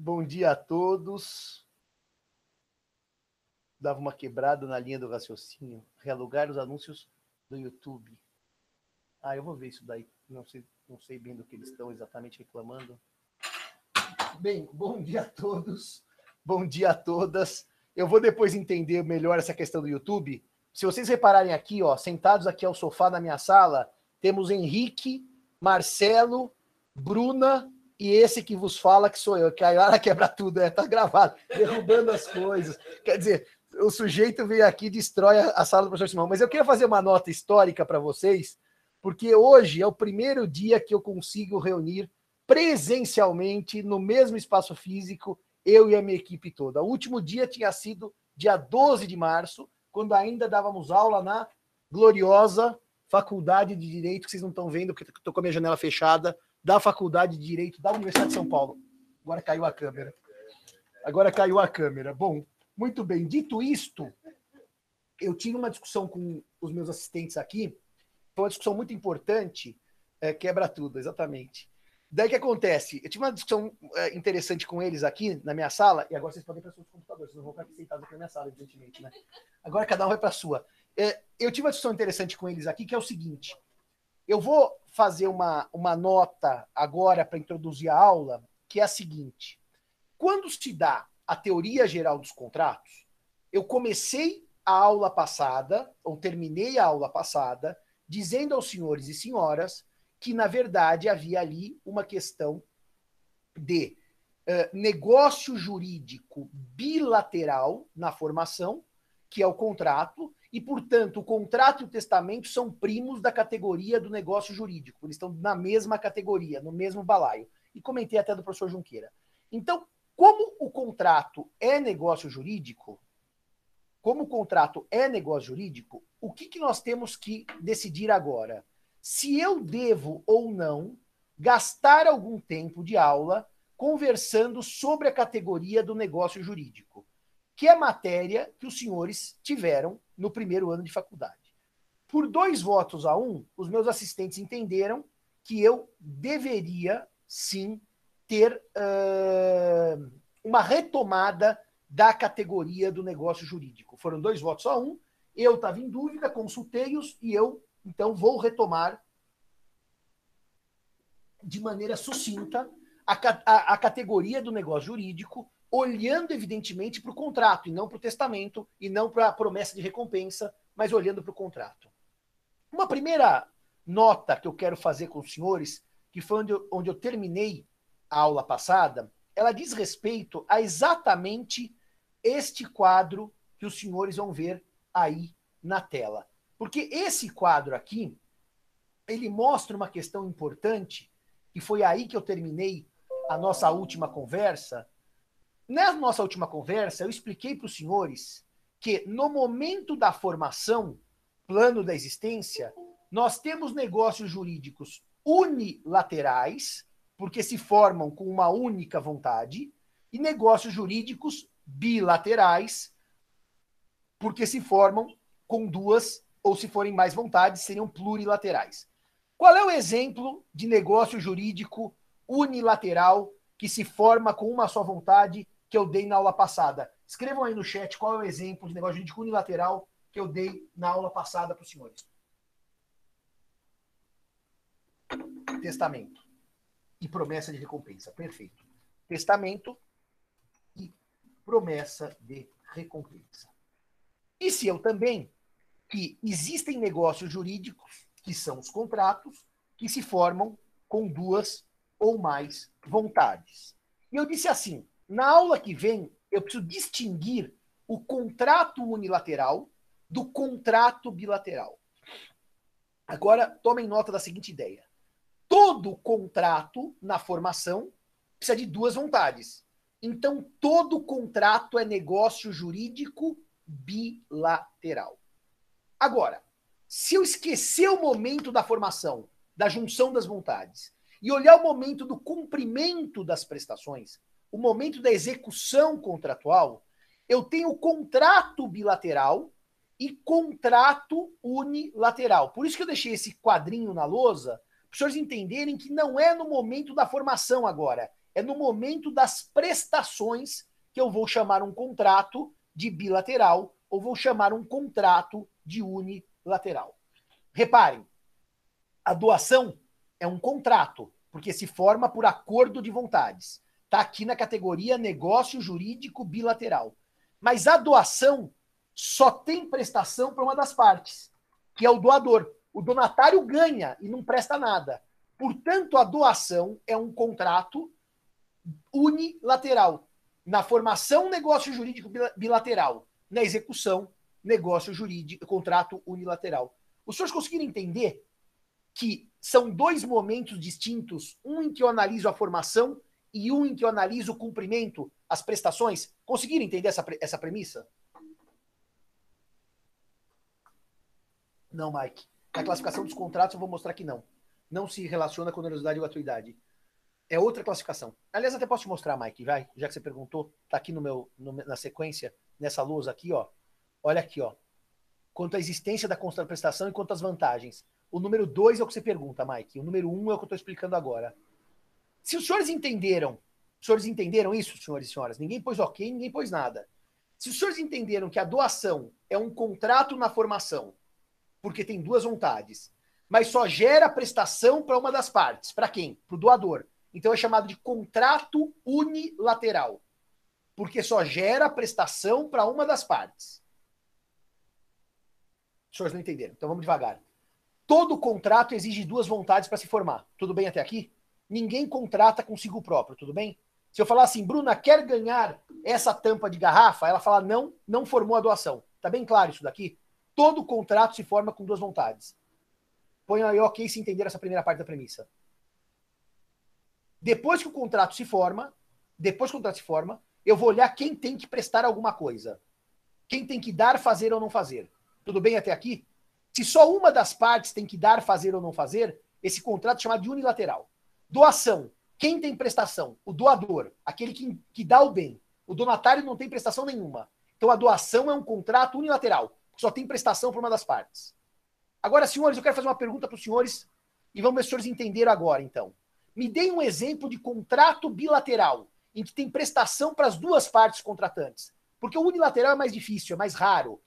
Bom dia a todos. Dava uma quebrada na linha do raciocínio. Realugar os anúncios do YouTube. Ah, eu vou ver isso daí. Não sei, não sei bem do que eles estão exatamente reclamando. Bem, bom dia a todos. Bom dia a todas. Eu vou depois entender melhor essa questão do YouTube. Se vocês repararem aqui, ó, sentados aqui ao sofá da minha sala, temos Henrique, Marcelo, Bruna e esse que vos fala que sou eu, que a Yara quebra tudo, é, tá gravado, derrubando as coisas. Quer dizer, o sujeito veio aqui e destrói a, sala do professor Simão. Mas eu queria fazer uma nota histórica para vocês, porque hoje é o primeiro dia que eu consigo reunir presencialmente, no mesmo espaço físico, eu e a minha equipe toda. O último dia tinha sido dia 12 de março, quando ainda dávamos aula na gloriosa Faculdade de Direito, que vocês não estão vendo, porque estou com a minha janela fechada, da Faculdade de Direito da Universidade de São Paulo. Agora caiu a câmera. Agora caiu a câmera. Bom, muito bem. Dito isto, eu tive uma discussão com os meus assistentes aqui. Foi uma discussão muito importante. É, quebra tudo, exatamente. Daí que acontece? Eu tive uma discussão é, interessante com eles aqui na minha sala, e agora vocês podem para seus computadores, vocês não vão ficar aqui sentados aqui na minha sala, evidentemente, né? Agora cada um vai para a sua. É, eu tive uma discussão interessante com eles aqui, que é o seguinte: eu vou fazer uma, uma nota agora para introduzir a aula, que é a seguinte: quando se dá a teoria geral dos contratos, eu comecei a aula passada, ou terminei a aula passada, dizendo aos senhores e senhoras que, na verdade, havia ali uma questão de uh, negócio jurídico bilateral na formação, que é o contrato, e, portanto, o contrato e o testamento são primos da categoria do negócio jurídico. Eles estão na mesma categoria, no mesmo balaio. E comentei até do professor Junqueira. Então, como o contrato é negócio jurídico, como o contrato é negócio jurídico, o que, que nós temos que decidir agora? Se eu devo ou não gastar algum tempo de aula conversando sobre a categoria do negócio jurídico, que é matéria que os senhores tiveram no primeiro ano de faculdade. Por dois votos a um, os meus assistentes entenderam que eu deveria sim ter uh, uma retomada da categoria do negócio jurídico. Foram dois votos a um. Eu estava em dúvida, consultei-os e eu, então, vou retomar de maneira sucinta a, a, a categoria do negócio jurídico, olhando, evidentemente, para o contrato, e não para o testamento, e não para a promessa de recompensa, mas olhando para o contrato. Uma primeira nota que eu quero fazer com os senhores, que foi onde eu, onde eu terminei a aula passada, ela diz respeito a exatamente este quadro que os senhores vão ver aí na tela. Porque esse quadro aqui, ele mostra uma questão importante, e foi aí que eu terminei a nossa última conversa, na nossa última conversa, eu expliquei para os senhores que no momento da formação, plano da existência, nós temos negócios jurídicos unilaterais, porque se formam com uma única vontade, e negócios jurídicos bilaterais, porque se formam com duas, ou se forem mais vontades, seriam plurilaterais. Qual é o exemplo de negócio jurídico unilateral que se forma com uma só vontade que eu dei na aula passada. Escrevam aí no chat qual é o exemplo de negócio jurídico unilateral que eu dei na aula passada para os senhores. Testamento e promessa de recompensa. Perfeito. Testamento e promessa de recompensa. E se eu também que existem negócios jurídicos, que são os contratos, que se formam com duas ou mais vontades. E eu disse assim: na aula que vem, eu preciso distinguir o contrato unilateral do contrato bilateral. Agora, tomem nota da seguinte ideia: todo contrato na formação precisa de duas vontades. Então, todo contrato é negócio jurídico bilateral. Agora, se eu esquecer o momento da formação, da junção das vontades, e olhar o momento do cumprimento das prestações, o momento da execução contratual, eu tenho contrato bilateral e contrato unilateral. Por isso que eu deixei esse quadrinho na lousa, para os senhores entenderem que não é no momento da formação agora, É no momento das prestações que eu vou chamar um contrato de bilateral ou vou chamar um contrato de unilateral. Reparem, a doação é um contrato, porque se forma por acordo de vontades. Está aqui na categoria negócio jurídico bilateral. Mas a doação só tem prestação para uma das partes, que é o doador. O donatário ganha e não presta nada. Portanto, a doação é um contrato unilateral. Na formação, negócio jurídico bilateral. Na execução, negócio jurídico, contrato unilateral. Os senhores conseguiram entender que são dois momentos distintos, um em que eu analiso a formação e um em que eu analiso o cumprimento, as prestações? Conseguiram entender essa, essa premissa? Não, Mike. Na classificação dos contratos eu vou mostrar que não. Não se relaciona com onerosidade e gratuidade. É outra classificação. Aliás, até posso te mostrar, Mike, vai, já que você perguntou, tá aqui no meu, no, na sequência, nessa lousa aqui, ó. Olha aqui, ó. Quanto à existência da contraprestação e quanto às vantagens. O número 2 é o que você pergunta, Mike. O número 1 um é o que eu estou explicando agora. Se os senhores entenderam, os senhores entenderam isso, senhores e senhoras? Ninguém pôs ok, ninguém pôs nada. Se os senhores entenderam que a doação é um contrato na formação, porque tem duas vontades, mas só gera prestação para uma das partes. Para quem? Para o doador. Então é chamado de contrato unilateral, porque só gera prestação para uma das partes. Os senhores não entenderam, então vamos devagar. Todo contrato exige duas vontades para se formar. Tudo bem até aqui? Ninguém contrata consigo próprio, tudo bem? Se eu falar assim, Bruna, quer ganhar essa tampa de garrafa? Ela fala, não, não formou a doação. Tá bem claro isso daqui? Todo contrato se forma com duas vontades. Põe aí ok se entender essa primeira parte da premissa. Depois que o contrato se forma, depois que o contrato se forma, eu vou olhar quem tem que prestar alguma coisa. Quem tem que dar, fazer ou não fazer. Tudo bem até aqui? Se só uma das partes tem que dar, fazer ou não fazer, esse contrato é chamado de unilateral. Doação. Quem tem prestação? O doador, aquele que, que dá o bem. O donatário não tem prestação nenhuma. Então a doação é um contrato unilateral, só tem prestação por uma das partes. Agora, senhores, eu quero fazer uma pergunta para os senhores e vamos ver se os senhores entenderam agora, então. Me deem um exemplo de contrato bilateral em que tem prestação para as duas partes contratantes. Porque o unilateral é mais difícil, é mais raro.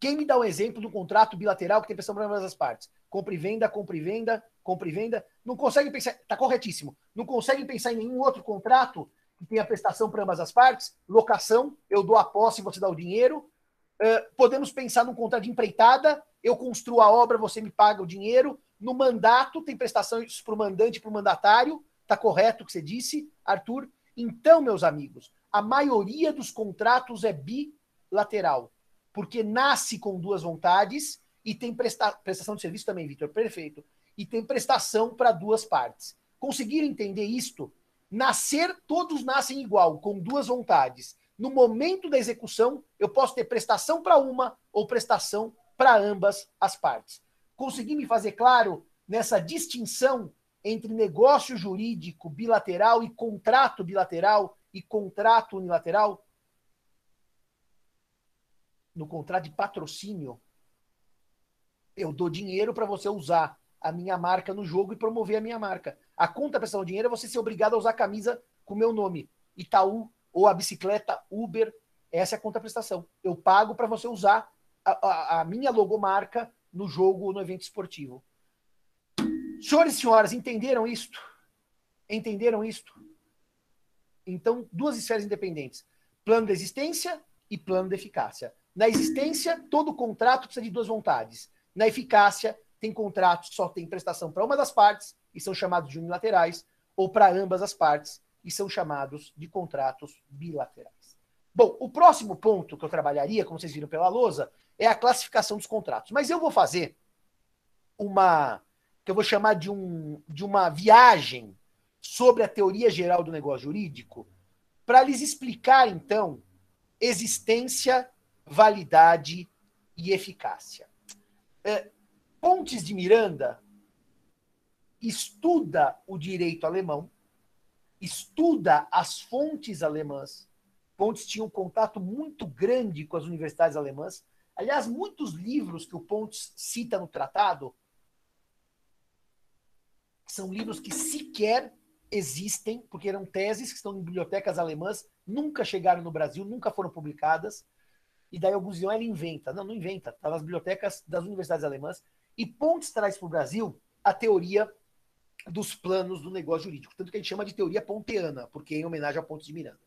Quem me dá um exemplo um contrato bilateral que tem prestação para ambas as partes? Compra e venda, compra e venda, compra e venda. Não conseguem pensar, está corretíssimo. Não conseguem pensar em nenhum outro contrato que tenha prestação para ambas as partes? Locação, eu dou a posse e você dá o dinheiro. Uh, podemos pensar num contrato de empreitada, eu construo a obra, você me paga o dinheiro. No mandato, tem prestações para o mandante e para o mandatário. Está correto o que você disse, Arthur? Então, meus amigos, a maioria dos contratos é bilateral porque nasce com duas vontades e tem presta prestação de serviço também, Vitor, perfeito. E tem prestação para duas partes. Conseguir entender isto? Nascer, todos nascem igual, com duas vontades. No momento da execução, eu posso ter prestação para uma ou prestação para ambas as partes. Consegui me fazer claro nessa distinção entre negócio jurídico bilateral e contrato bilateral e contrato unilateral? No contrato de patrocínio, eu dou dinheiro para você usar a minha marca no jogo e promover a minha marca. A conta prestação de dinheiro é você ser obrigado a usar a camisa com meu nome. Itaú ou a bicicleta Uber, essa é a conta prestação. Eu pago para você usar a, a, a, minha logomarca no jogo ou no evento esportivo. Senhores e senhoras, entenderam isto? Entenderam isto? Então, duas esferas independentes: plano de existência e plano de eficácia. Na existência, todo contrato precisa de duas vontades. Na eficácia, tem contratos que só tem prestação para uma das partes e são chamados de unilaterais, ou para ambas as partes e são chamados de contratos bilaterais. Bom, o próximo ponto que eu trabalharia, como vocês viram pela lousa, é a classificação dos contratos. Mas eu vou fazer uma que eu vou chamar de, um, de uma viagem sobre a teoria geral do negócio jurídico, para lhes explicar, então, existência validade e eficácia. É, Pontes de Miranda estuda o direito alemão, estuda as fontes alemãs. Pontes tinha um contato muito grande com as universidades alemãs. Aliás, muitos livros que o Pontes cita no tratado são livros que sequer existem, porque eram teses que estão em bibliotecas alemãs, nunca chegaram no Brasil, nunca foram publicadas. E daí alguns diziam, ele inventa. Não, não inventa. Está nas bibliotecas das universidades alemãs. E Pontes traz para o Brasil a teoria dos planos do negócio jurídico. Tanto que a gente chama de teoria ponteana, porque é em homenagem a Pontes de Miranda.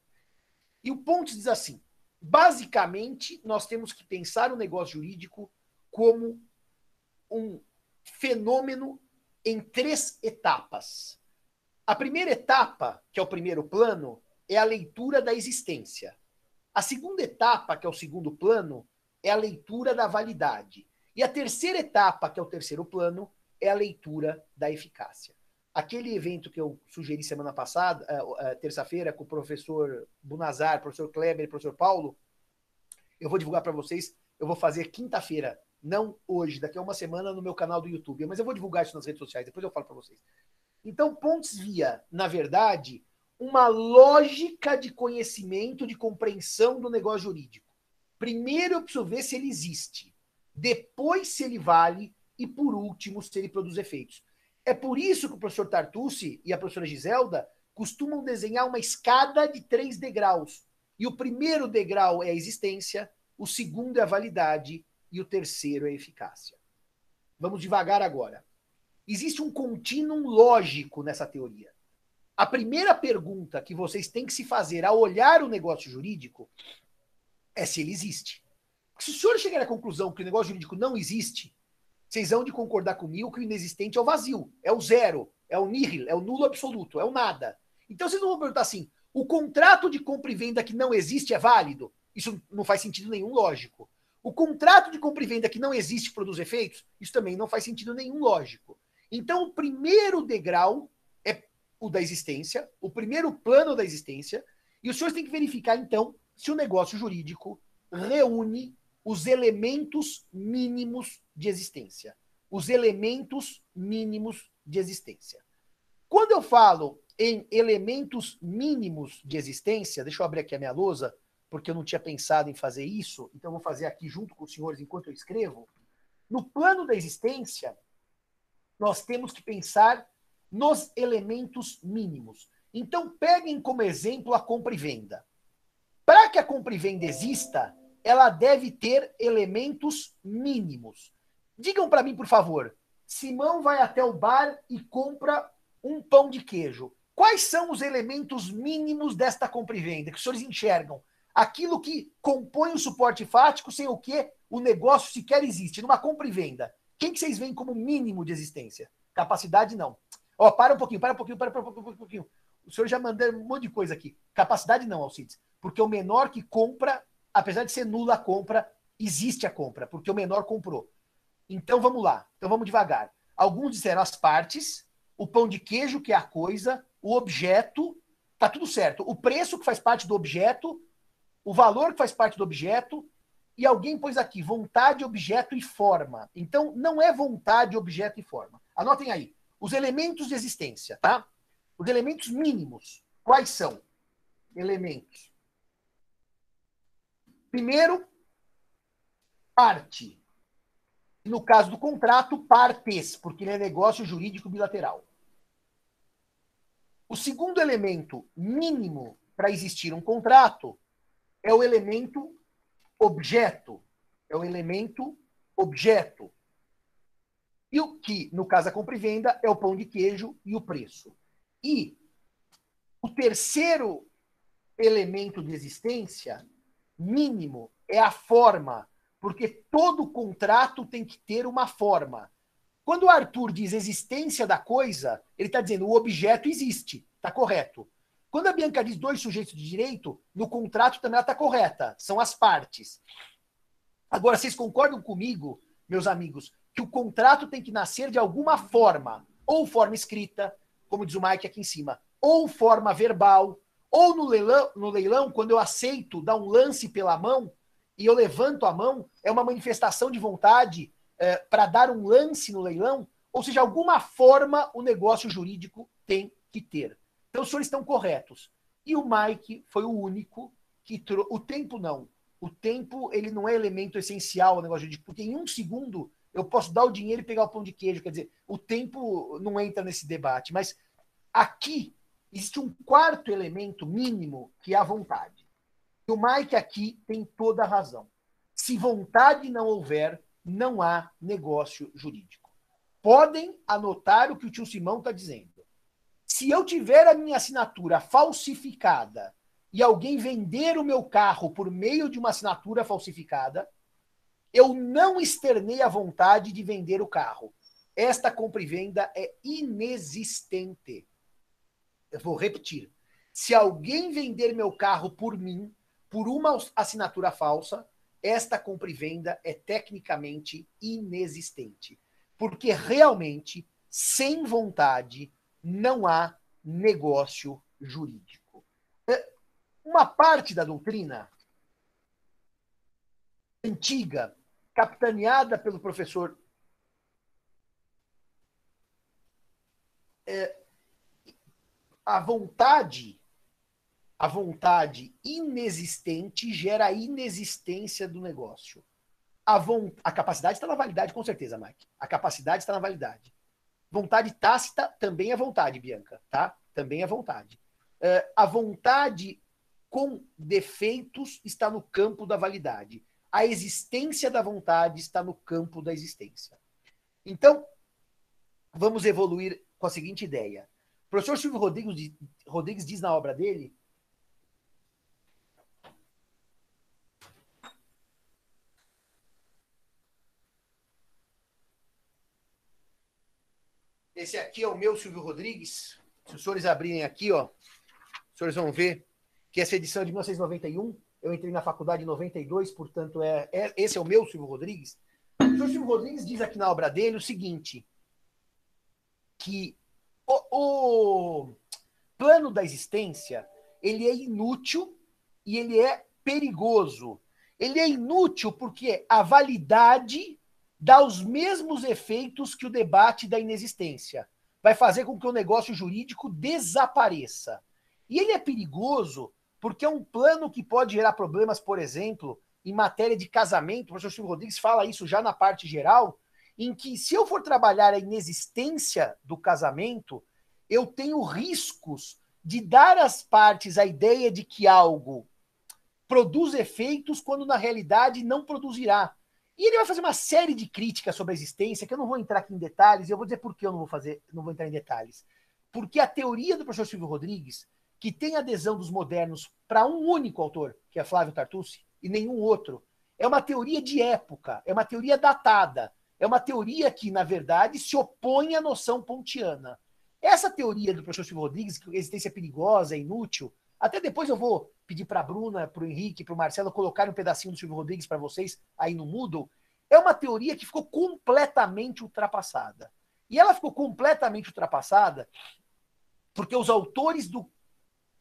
E o Pontes diz assim: basicamente, nós temos que pensar o negócio jurídico como um fenômeno em três etapas. A primeira etapa, que é o primeiro plano, é a leitura da existência. A segunda etapa, que é o segundo plano, é a leitura da validade. E a terceira etapa, que é o terceiro plano, é a leitura da eficácia. Aquele evento que eu sugeri semana passada, uh, uh, terça-feira, com o professor Bunazar, professor Kleber e professor Paulo, eu vou divulgar para vocês. Eu vou fazer quinta-feira, não hoje, daqui a uma semana, no meu canal do YouTube. Mas eu vou divulgar isso nas redes sociais, depois eu falo para vocês. Então, Pontes via, na verdade, uma lógica de conhecimento, de compreensão do negócio jurídico. Primeiro eu preciso ver se ele existe, depois se ele vale e por último se ele produz efeitos. É por isso que o professor Tartucci e a professora Giselda costumam desenhar uma escada de três degraus. E o primeiro degrau é a existência, o segundo é a validade e o terceiro é a eficácia. Vamos devagar agora. Existe um contínuo lógico nessa teoria. A primeira pergunta que vocês têm que se fazer ao olhar o negócio jurídico é se ele existe. Se o senhor chegar à conclusão que o negócio jurídico não existe, vocês vão de concordar comigo que o inexistente é o vazio, é o zero, é o nihil, é o nulo absoluto, é o nada. Então vocês não vão perguntar assim: o contrato de compra e venda que não existe é válido? Isso não faz sentido nenhum lógico. O contrato de compra e venda que não existe produz efeitos? Isso também não faz sentido nenhum lógico. Então, o primeiro degrau o da existência, o primeiro plano da existência, e os senhores têm que verificar, então, se o negócio jurídico reúne os elementos mínimos de existência. Os elementos mínimos de existência. Quando eu falo em elementos mínimos de existência, deixa eu abrir aqui a minha lousa, porque eu não tinha pensado em fazer isso, então vou fazer aqui junto com os senhores enquanto eu escrevo. No plano da existência, nós temos que pensar nos elementos mínimos. Então, peguem como exemplo a compra e venda. Para que a compra e venda exista, ela deve ter elementos mínimos. Digam para mim, por favor, Simão vai até o bar e compra um pão de queijo. Quais são os elementos mínimos desta compra e venda que os senhores enxergam? Aquilo que compõe o suporte fático, sem o que o negócio sequer existe. Numa compra e venda, quem que vocês veem como mínimo de existência? Capacidade, não. Ó, para um pouquinho, para um pouquinho, para, para, para, para um pouquinho. O senhor já mandou um monte de coisa aqui. Capacidade, não, Alcides. Porque o menor que compra apesar de ser nula a compra, existe a compra, porque o menor comprou. Então vamos lá. Então vamos devagar. Alguns disseram as partes, o pão de queijo, que é a coisa, o objeto, tá tudo certo. O preço que faz parte do objeto, o valor que faz parte do objeto, e alguém pôs aqui vontade, objeto e forma. Então não é vontade, objeto e forma. Anotem aí. Os elementos de existência, tá? Os elementos mínimos. Quais são? Elementos Primeiro, parte. No caso do contrato, partes, porque ele é negócio jurídico bilateral. O segundo elemento mínimo para existir um contrato é o elemento objeto. É o elemento objeto. E o que, no caso da compra e venda, é o pão de queijo e o preço. E o terceiro elemento de existência mínimo é a forma, porque todo contrato tem que ter uma forma. Quando o Arthur diz existência da coisa, ele está dizendo o objeto existe, está correto. Quando a Bianca diz dois sujeitos de direito, no contrato também ela está correta, são as partes. Agora, vocês concordam comigo, meus amigos, que o contrato tem que nascer de alguma forma, ou forma escrita, como diz o Mike aqui em cima, ou forma verbal, ou no leilão, no leilão, quando eu aceito dar um lance pela mão e eu levanto a mão, é uma manifestação de vontade é, para dar um lance no leilão. Ou seja, alguma forma o negócio jurídico tem que ter. Então, os senhores estão corretos. E o Mike foi o único que trouxe. O tempo não. O tempo ele não é elemento essencial ao negócio jurídico, porque em um segundo eu posso dar o dinheiro e pegar o pão de queijo. Quer dizer, o tempo não entra nesse debate. Mas aqui existe um quarto elemento mínimo que é a vontade. E o Mike aqui tem toda a razão. Se vontade não houver, não há negócio jurídico. Podem anotar o que o tio Simão está dizendo. Se eu tiver a minha assinatura falsificada e alguém vender o meu carro por meio de uma assinatura falsificada, eu não externei a vontade de vender o carro. Esta compra e venda é inexistente. Eu vou repetir. Se alguém vender meu carro por mim, por uma assinatura falsa, esta compra e venda é tecnicamente inexistente. Porque realmente, sem vontade, não há negócio jurídico. É, uma parte da doutrina antiga, capitaneada pelo professor é, a vontade a vontade inexistente gera a inexistência do negócio. A, a capacidade está na validade, com certeza, Mike. A capacidade está na validade. Vontade tácita também é vontade, Bianca, tá? Também é vontade. Uh, a vontade com defeitos está no campo da validade. A existência da vontade está no campo da existência. Então, vamos evoluir com a seguinte ideia. O professor Silvio Rodrigues, Rodrigues diz na obra dele Esse aqui é o meu Silvio Rodrigues. Se os senhores abrirem aqui, ó, os senhores vão ver que essa edição é de 1991. Eu entrei na faculdade em 92, portanto, é, é esse é o meu Silvio Rodrigues. O senhor Silvio Rodrigues diz aqui na obra dele o seguinte: que o, o plano da existência ele é inútil e ele é perigoso. Ele é inútil porque a validade dá os mesmos efeitos que o debate da inexistência. Vai fazer com que o negócio jurídico desapareça. E ele é perigoso porque é um plano que pode gerar problemas, por exemplo, em matéria de casamento. O professor Silvio Rodrigues fala isso já na parte geral, em que se eu for trabalhar a inexistência do casamento, eu tenho riscos de dar às partes a ideia de que algo produz efeitos quando na realidade não produzirá. E ele vai fazer uma série de críticas sobre a existência, que eu não vou entrar aqui em detalhes, e eu vou dizer por que eu não vou fazer, não vou entrar em detalhes. Porque a teoria do professor Silvio Rodrigues, que tem adesão dos modernos para um único autor, que é Flávio Tartucci, e nenhum outro, é uma teoria de época, é uma teoria datada, é uma teoria que, na verdade, se opõe à noção pontiana. Essa teoria do professor Silvio Rodrigues, que a existência é perigosa, é inútil, até depois eu vou pedir para a Bruna, para o Henrique, para o Marcelo colocar um pedacinho do Silvio Rodrigues para vocês aí no Moodle. É uma teoria que ficou completamente ultrapassada. E ela ficou completamente ultrapassada porque os autores do,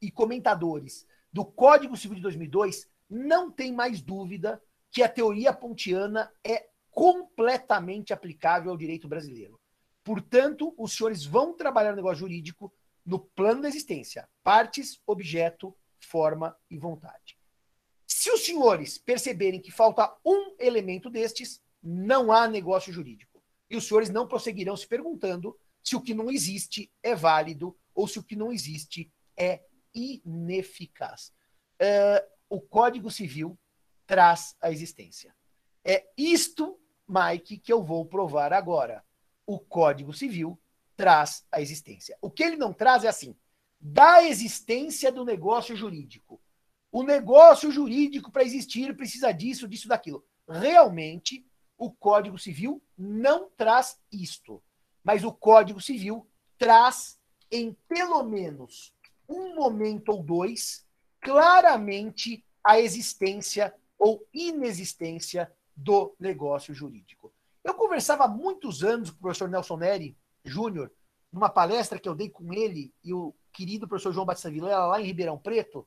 e comentadores do Código Civil de 2002 não têm mais dúvida que a teoria pontiana é completamente aplicável ao direito brasileiro. Portanto, os senhores vão trabalhar no negócio jurídico no plano da existência, partes, objeto, forma e vontade. Se os senhores perceberem que falta um elemento destes, não há negócio jurídico. E os senhores não prosseguirão se perguntando se o que não existe é válido ou se o que não existe é ineficaz. Uh, o Código Civil traz a existência. É isto, Mike, que eu vou provar agora. O Código Civil traz a existência. O que ele não traz é assim: da existência do negócio jurídico. O negócio jurídico, para existir, precisa disso, disso, daquilo. Realmente, o Código Civil não traz isto. Mas o Código Civil traz, em pelo menos um momento ou dois, claramente a existência ou inexistência do negócio jurídico. Eu conversava há muitos anos com o professor Nelson Neri Júnior, numa palestra que eu dei com ele e o querido professor João Batista Vilela, lá em Ribeirão Preto.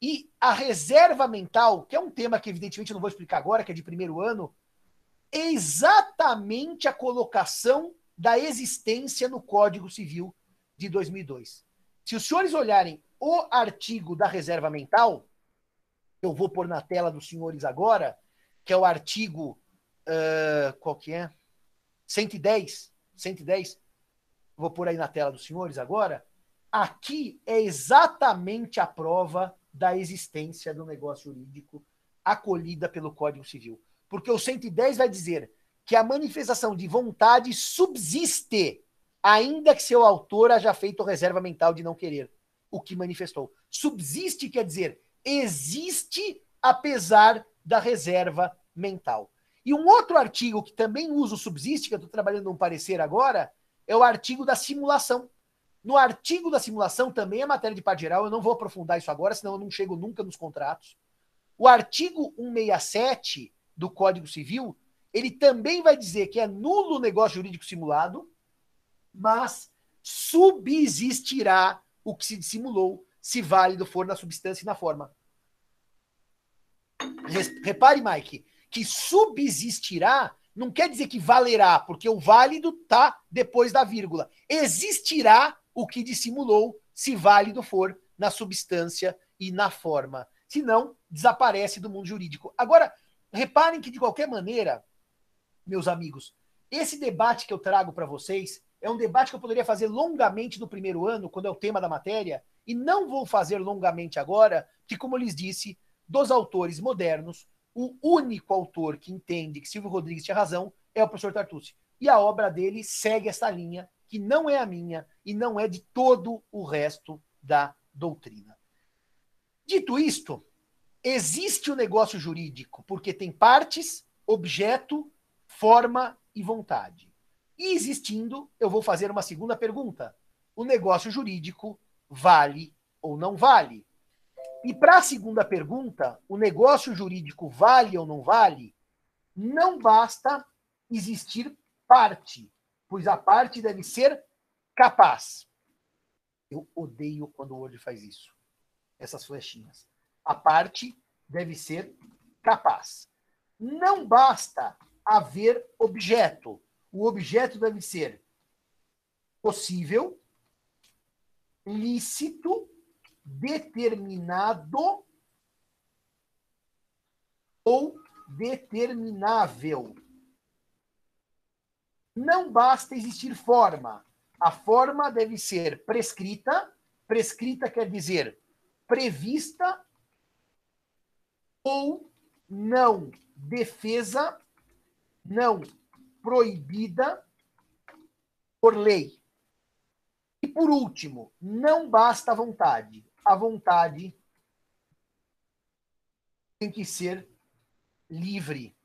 E a reserva mental, que é um tema que evidentemente eu não vou explicar agora, que é de primeiro ano, é exatamente a colocação da existência no Código Civil de 2002. Se os senhores olharem o artigo da reserva mental, eu vou pôr na tela dos senhores agora, que é o artigo. Uh, qual que é? 110. 110. Vou pôr aí na tela dos senhores agora aqui é exatamente a prova da existência do negócio jurídico acolhida pelo Código Civil. Porque o 110 vai dizer que a manifestação de vontade subsiste, ainda que seu autor haja feito reserva mental de não querer o que manifestou. Subsiste quer dizer existe apesar da reserva mental. E um outro artigo que também usa o subsiste, que eu estou trabalhando um parecer agora, é o artigo da simulação. No artigo da simulação também é matéria de parte geral, eu não vou aprofundar isso agora, senão eu não chego nunca nos contratos. O artigo 167 do Código Civil, ele também vai dizer que é nulo o negócio jurídico simulado, mas subsistirá o que se dissimulou, se válido for na substância e na forma. Repare, Mike, que subsistirá não quer dizer que valerá, porque o válido está depois da vírgula. Existirá o que dissimulou, se válido for na substância e na forma. Senão, desaparece do mundo jurídico. Agora, reparem que, de qualquer maneira, meus amigos, esse debate que eu trago para vocês é um debate que eu poderia fazer longamente no primeiro ano, quando é o tema da matéria, e não vou fazer longamente agora, que, como eu lhes disse, dos autores modernos, o único autor que entende que Silvio Rodrigues tinha razão é o professor Tartucci. E a obra dele segue essa linha, que não é a minha e não é de todo o resto da doutrina. Dito isto, existe o negócio jurídico porque tem partes, objeto, forma e vontade. E existindo, eu vou fazer uma segunda pergunta: o negócio jurídico vale ou não vale? E para a segunda pergunta, o negócio jurídico vale ou não vale? Não basta existir parte, pois a parte deve ser capaz. Eu odeio quando o Word faz isso. Essas flechinhas. A parte deve ser capaz. Não basta haver objeto. O objeto deve ser possível, lícito determinado ou determinável. Não basta existir forma. A forma deve ser prescrita. Prescrita quer dizer prevista ou não defesa, não proibida por lei. E por último, não basta a vontade a vontade tem que ser livre.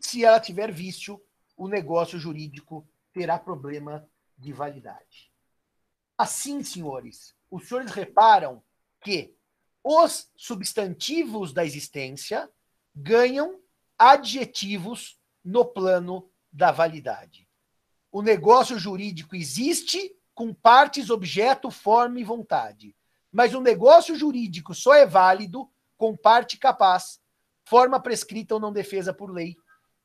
Se ela tiver vício, o negócio jurídico terá problema de validade. Assim, senhores, os senhores reparam que os substantivos da existência ganham adjetivos no plano da validade. O negócio jurídico existe com partes, objeto, forma e vontade. Mas o negócio jurídico só é válido com parte capaz, forma prescrita ou não defesa por lei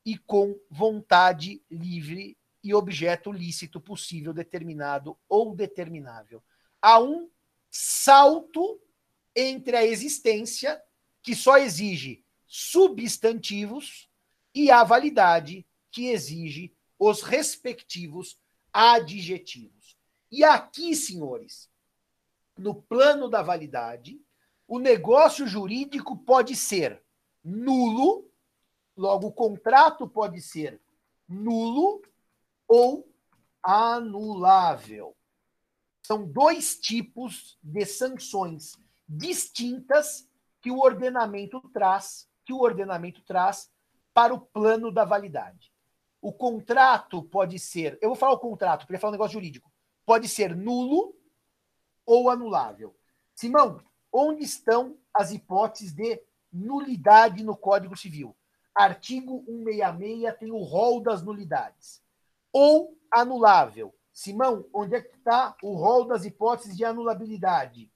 e com vontade livre e objeto lícito possível, determinado ou determinável. Há um salto entre a existência, que só exige substantivos, e a validade, que exige os respectivos adjetivos. E aqui, senhores, no plano da validade, o negócio jurídico pode ser nulo, logo o contrato pode ser nulo ou anulável. São dois tipos de sanções distintas que o ordenamento traz, que o ordenamento traz para o plano da validade. O contrato pode ser, eu vou falar o contrato, porque falar o negócio jurídico pode ser nulo ou anulável. Simão, onde estão as hipóteses de nulidade no Código Civil? Artigo 166 tem o rol das nulidades. Ou anulável. Simão, onde é que está o rol das hipóteses de anulabilidade?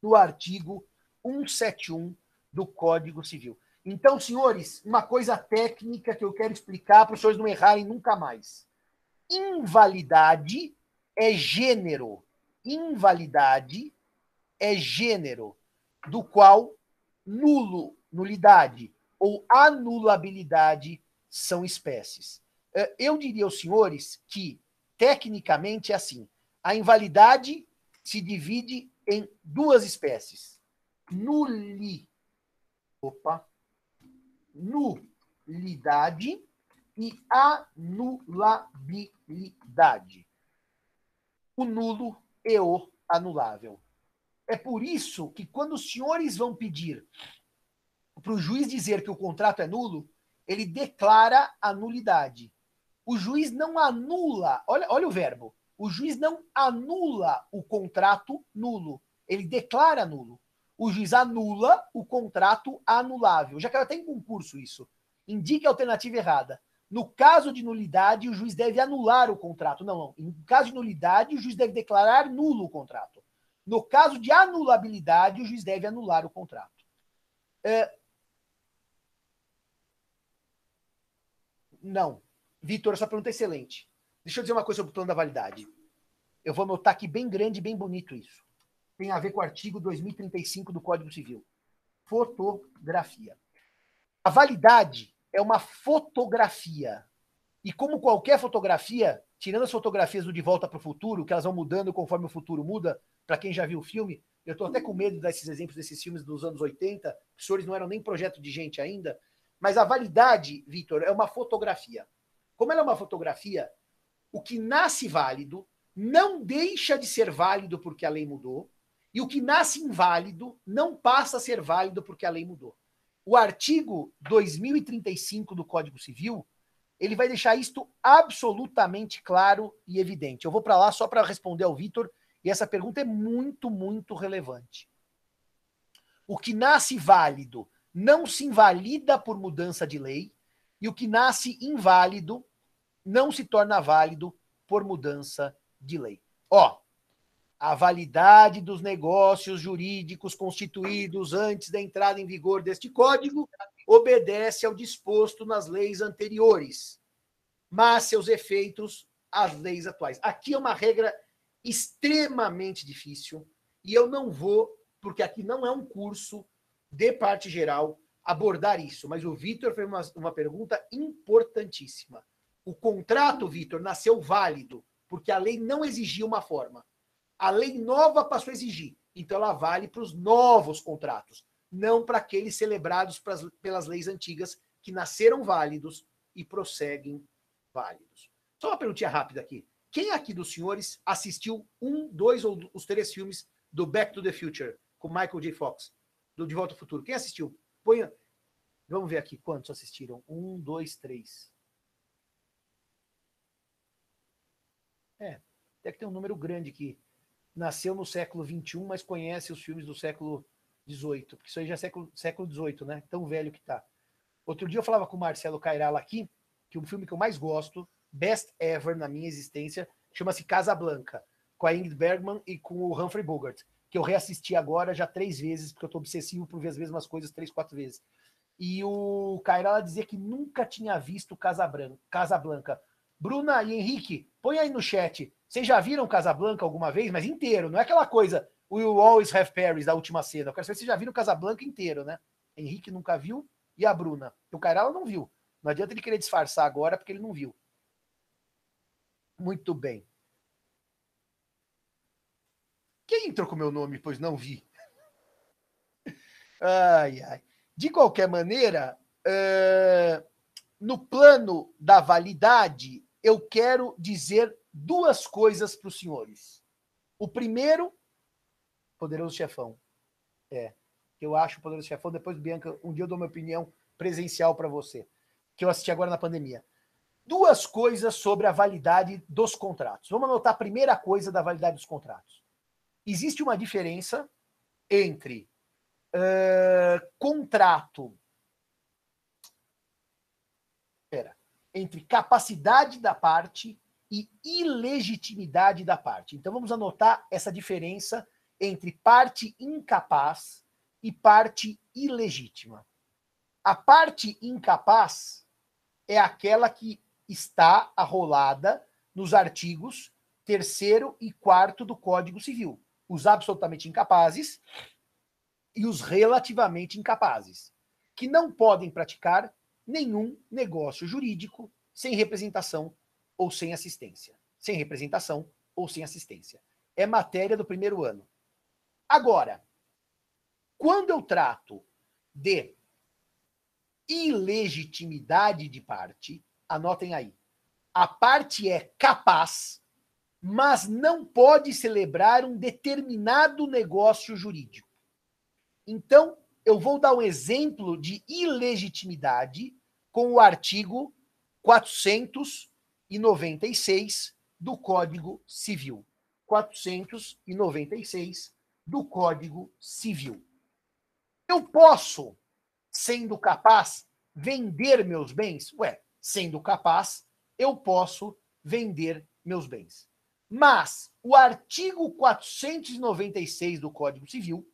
No artigo 171 do Código Civil. Então, senhores, uma coisa técnica que eu quero explicar para os senhores não errarem nunca mais. Invalidade é gênero. Invalidade é gênero, do qual nulo, nulidade ou anulabilidade são espécies. É, eu diria aos senhores que, tecnicamente, é assim: A invalidade se divide em duas espécies. Nuli. Opa. Nulidade e anulabilidade. O nulo e o anulável. É por isso que quando os senhores vão pedir para o juiz dizer que o contrato é nulo, ele declara a nulidade. O juiz não anula, olha, olha o verbo, o juiz não anula o contrato nulo, ele declara nulo. O juiz anula o contrato anulável. Já caiu até em concurso isso. Indique a alternativa errada. No caso de nulidade, o juiz deve anular o contrato. Não, não. Em caso de nulidade, o juiz deve declarar nulo o contrato. No caso de anulabilidade, o juiz deve anular o contrato. É... Não. Vitor, essa pergunta é excelente. Deixa eu dizer uma coisa sobre o plano da validade. Eu vou anotar aqui bem grande bem bonito isso. Tem a ver com o artigo 2035 do Código Civil. Fotografia. A validade é uma fotografia. E como qualquer fotografia, tirando as fotografias do De Volta para o Futuro, que elas vão mudando conforme o futuro muda, para quem já viu o filme, eu estou até com medo desses exemplos desses filmes dos anos 80, os senhores não eram nem projeto de gente ainda, mas a validade, Vitor, é uma fotografia. Como ela é uma fotografia, o que nasce válido não deixa de ser válido porque a lei mudou, e o que nasce inválido não passa a ser válido porque a lei mudou. O artigo 2035 do Código Civil, ele vai deixar isto absolutamente claro e evidente. Eu vou para lá só para responder ao Vitor, e essa pergunta é muito, muito relevante. O que nasce válido não se invalida por mudança de lei, e o que nasce inválido não se torna válido por mudança de lei. Ó, a validade dos negócios jurídicos constituídos antes da entrada em vigor deste código obedece ao disposto nas leis anteriores, mas seus efeitos às leis atuais. Aqui é uma regra extremamente difícil e eu não vou, porque aqui não é um curso de parte geral, abordar isso. Mas o Vitor fez uma, uma pergunta importantíssima. O contrato, Vitor, nasceu válido, porque a lei não exigia uma forma. A lei nova passou a exigir. Então ela vale para os novos contratos, não para aqueles celebrados pras, pelas leis antigas que nasceram válidos e prosseguem válidos. Só uma perguntinha rápida aqui. Quem aqui dos senhores assistiu um, dois ou os três filmes do Back to the Future com Michael J. Fox? Do De Volta ao Futuro. Quem assistiu? Vamos ver aqui quantos assistiram. Um, dois, três. É, que tem um número grande que nasceu no século XXI, mas conhece os filmes do século XVIII, porque isso aí já é século, século XVIII, né? Tão velho que tá. Outro dia eu falava com o Marcelo Cairala aqui, que o filme que eu mais gosto, best ever na minha existência, chama-se Casa Blanca, com a Ingrid Bergman e com o Humphrey Bogart que eu reassisti agora já três vezes, porque eu tô obsessivo por ver as mesmas coisas três, quatro vezes. E o Cairala dizia que nunca tinha visto Casa Blanca. Bruna e Henrique, põe aí no chat. Vocês já viram Casa Blanca alguma vez? Mas inteiro, não é aquela coisa We Will Always Have Paris da última cena. Eu quero saber se vocês já viram Casa Blanca inteiro, né? Henrique nunca viu e a Bruna. O Cairala não viu. Não adianta ele querer disfarçar agora porque ele não viu. Muito bem. Quem entrou com meu nome, pois não vi? Ai, ai. De qualquer maneira, uh, no plano da validade, eu quero dizer duas coisas para os senhores. O primeiro, Poderoso Chefão. É, eu acho o Poderoso Chefão. Depois, Bianca, um dia eu dou minha opinião presencial para você, que eu assisti agora na pandemia. Duas coisas sobre a validade dos contratos. Vamos anotar a primeira coisa da validade dos contratos existe uma diferença entre uh, contrato. Pera, entre capacidade da parte e ilegitimidade da parte. Então vamos anotar essa diferença entre parte incapaz e parte ilegítima. A parte incapaz é aquela que está arrolada nos artigos terceiro e quarto do Código Civil os absolutamente incapazes e os relativamente incapazes, que não podem praticar nenhum negócio jurídico sem representação ou sem assistência. Sem representação ou sem assistência. É matéria do primeiro ano. Agora, quando eu trato de ilegitimidade de parte, anotem aí. A parte é capaz, mas não pode celebrar um determinado negócio jurídico. Então, eu vou dar um exemplo de ilegitimidade com o artigo 496 do Código Civil. 496 do Código Civil. Eu posso, sendo capaz, vender meus bens? Ué, sendo capaz, eu posso vender meus bens. Mas o artigo 496 do Código Civil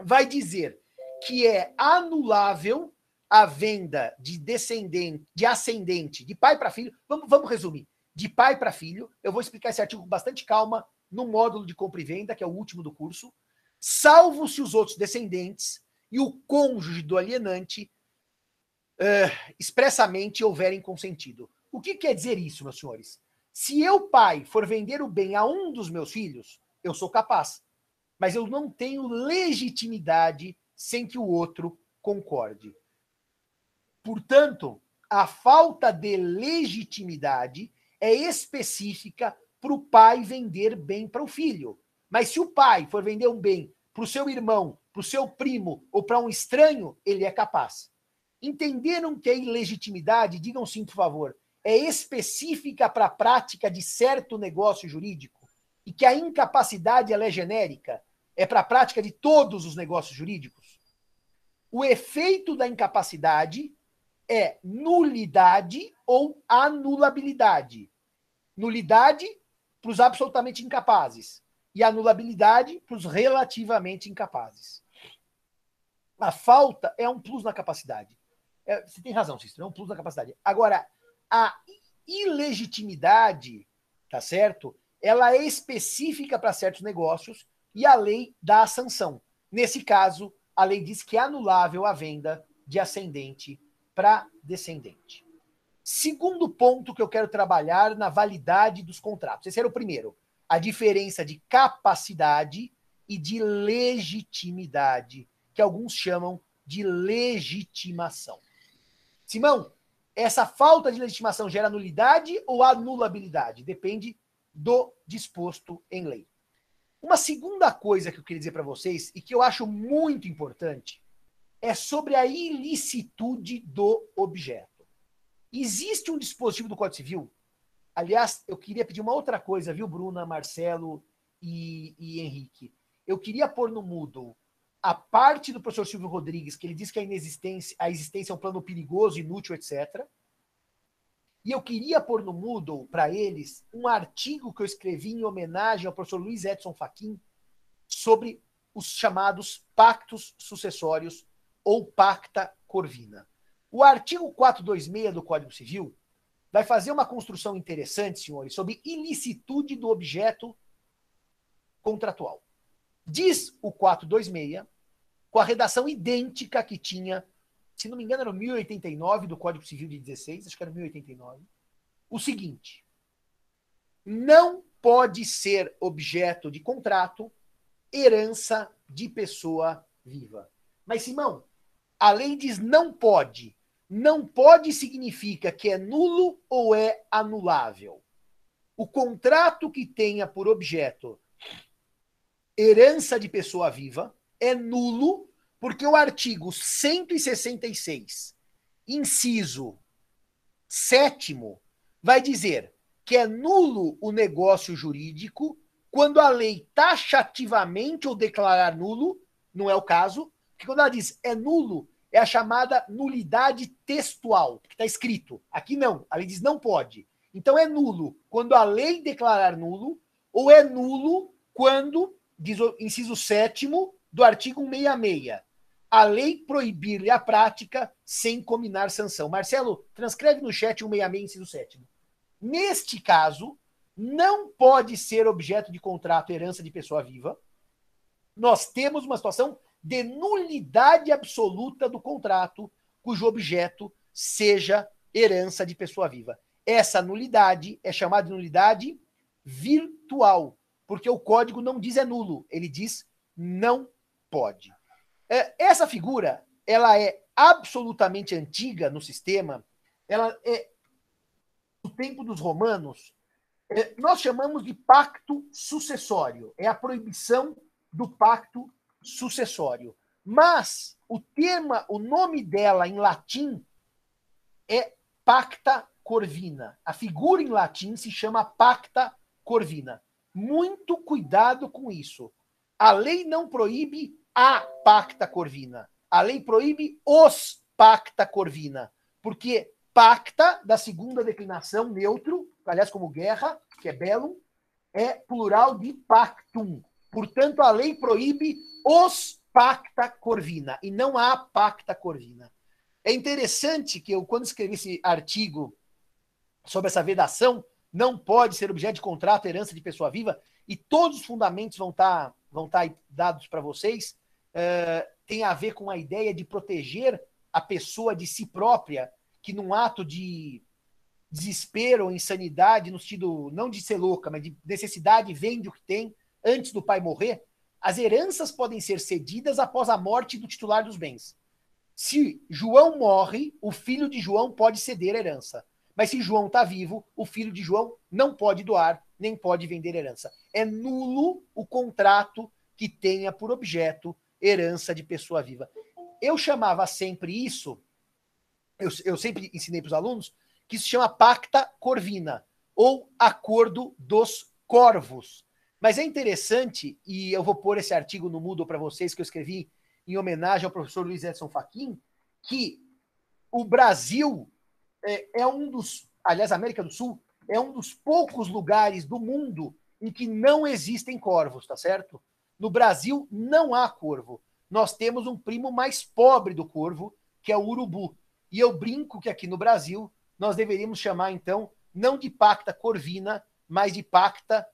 vai dizer que é anulável a venda de descendente, de ascendente, de pai para filho. Vamos, vamos resumir. De pai para filho. Eu vou explicar esse artigo com bastante calma no módulo de compra e venda, que é o último do curso. Salvo se os outros descendentes e o cônjuge do alienante uh, expressamente houverem consentido. O que quer dizer isso, meus senhores? Se eu, pai, for vender o bem a um dos meus filhos, eu sou capaz. Mas eu não tenho legitimidade sem que o outro concorde. Portanto, a falta de legitimidade é específica para o pai vender bem para o filho. Mas se o pai for vender um bem para o seu irmão, para o seu primo ou para um estranho, ele é capaz. Entenderam que a ilegitimidade, digam sim, por favor, é específica para a prática de certo negócio jurídico e que a incapacidade ela é genérica, é para a prática de todos os negócios jurídicos? O efeito da incapacidade é nulidade ou anulabilidade. Nulidade para os absolutamente incapazes e anulabilidade para os relativamente incapazes. A falta é um plus na capacidade. É, você tem razão, Cícero, é um plus na capacidade. Agora, a ilegitimidade, tá certo? Ela é específica para certos negócios e a lei dá a sanção. Nesse caso, a lei diz que é anulável a venda de ascendente para descendente. Segundo ponto que eu quero trabalhar na validade dos contratos. Esse era o primeiro. A diferença de capacidade e de legitimidade, que alguns chamam de legitimação. Simão, essa falta de legitimação gera nulidade ou anulabilidade? Depende do disposto em lei. Uma segunda coisa que eu queria dizer para vocês e que eu acho muito importante é sobre a ilicitude do objeto. Existe um dispositivo do Código Civil. Aliás, eu queria pedir uma outra coisa, viu, Bruna, Marcelo e, e Henrique? Eu queria pôr no mudo a parte do professor Silvio Rodrigues, que ele diz que a, inexistência, a existência é um plano perigoso, inútil, etc. E eu queria pôr no Moodle para eles um artigo que eu escrevi em homenagem ao professor Luiz Edson Fachin sobre os chamados pactos sucessórios ou pacta corvina. O artigo 426 do Código Civil vai fazer uma construção interessante, senhores, sobre ilicitude do objeto contratual. Diz o 426, com a redação idêntica que tinha, se não me engano, era o 1089 do Código Civil de 16, acho que era 1089, o seguinte: não pode ser objeto de contrato herança de pessoa viva. Mas, Simão, a lei diz não pode. Não pode significa que é nulo ou é anulável. O contrato que tenha por objeto herança de pessoa viva é nulo, porque o artigo 166, inciso sétimo, vai dizer que é nulo o negócio jurídico quando a lei taxativamente ou declarar nulo, não é o caso, porque quando ela diz é nulo, é a chamada nulidade textual, que está escrito. Aqui não, a lei diz não pode. Então é nulo quando a lei declarar nulo, ou é nulo quando, diz o inciso sétimo do artigo 166, a lei proibir-lhe a prática sem combinar sanção. Marcelo, transcreve no chat 166, inciso sétimo. Neste caso, não pode ser objeto de contrato herança de pessoa viva. Nós temos uma situação de nulidade absoluta do contrato cujo objeto seja herança de pessoa viva. Essa nulidade é chamada de nulidade virtual, porque o código não diz é nulo, ele diz não pode. É, essa figura, ela é absolutamente antiga no sistema, ela é do tempo dos romanos, é, nós chamamos de pacto sucessório, é a proibição do pacto sucessório. Mas o tema, o nome dela em latim é pacta corvina. A figura em latim se chama pacta corvina. Muito cuidado com isso. A lei não proíbe a pacta corvina. A lei proíbe os pacta corvina. Porque pacta, da segunda declinação, neutro, aliás, como guerra, que é bellum, é plural de pactum. Portanto, a lei proíbe os pacta corvina e não a pacta corvina. É interessante que eu, quando escrevi esse artigo sobre essa vedação, não pode ser objeto de contrato, herança de pessoa viva, e todos os fundamentos vão estar tá, vão tá dados para vocês, uh, tem a ver com a ideia de proteger a pessoa de si própria, que num ato de desespero ou insanidade, no sentido não de ser louca, mas de necessidade, vende o que tem antes do pai morrer, as heranças podem ser cedidas após a morte do titular dos bens. Se João morre, o filho de João pode ceder a herança. Mas se João está vivo, o filho de João não pode doar, nem pode vender herança. É nulo o contrato que tenha por objeto herança de pessoa viva. Eu chamava sempre isso, eu, eu sempre ensinei para os alunos, que se chama pacta corvina, ou acordo dos corvos. Mas é interessante, e eu vou pôr esse artigo no Moodle para vocês, que eu escrevi em homenagem ao professor Luiz Edson Fachin, que o Brasil é, é um dos, aliás, a América do Sul é um dos poucos lugares do mundo em que não existem corvos, tá certo? No Brasil não há corvo. Nós temos um primo mais pobre do corvo, que é o urubu. E eu brinco que aqui no Brasil nós deveríamos chamar, então, não de pacta corvina, mas de pacta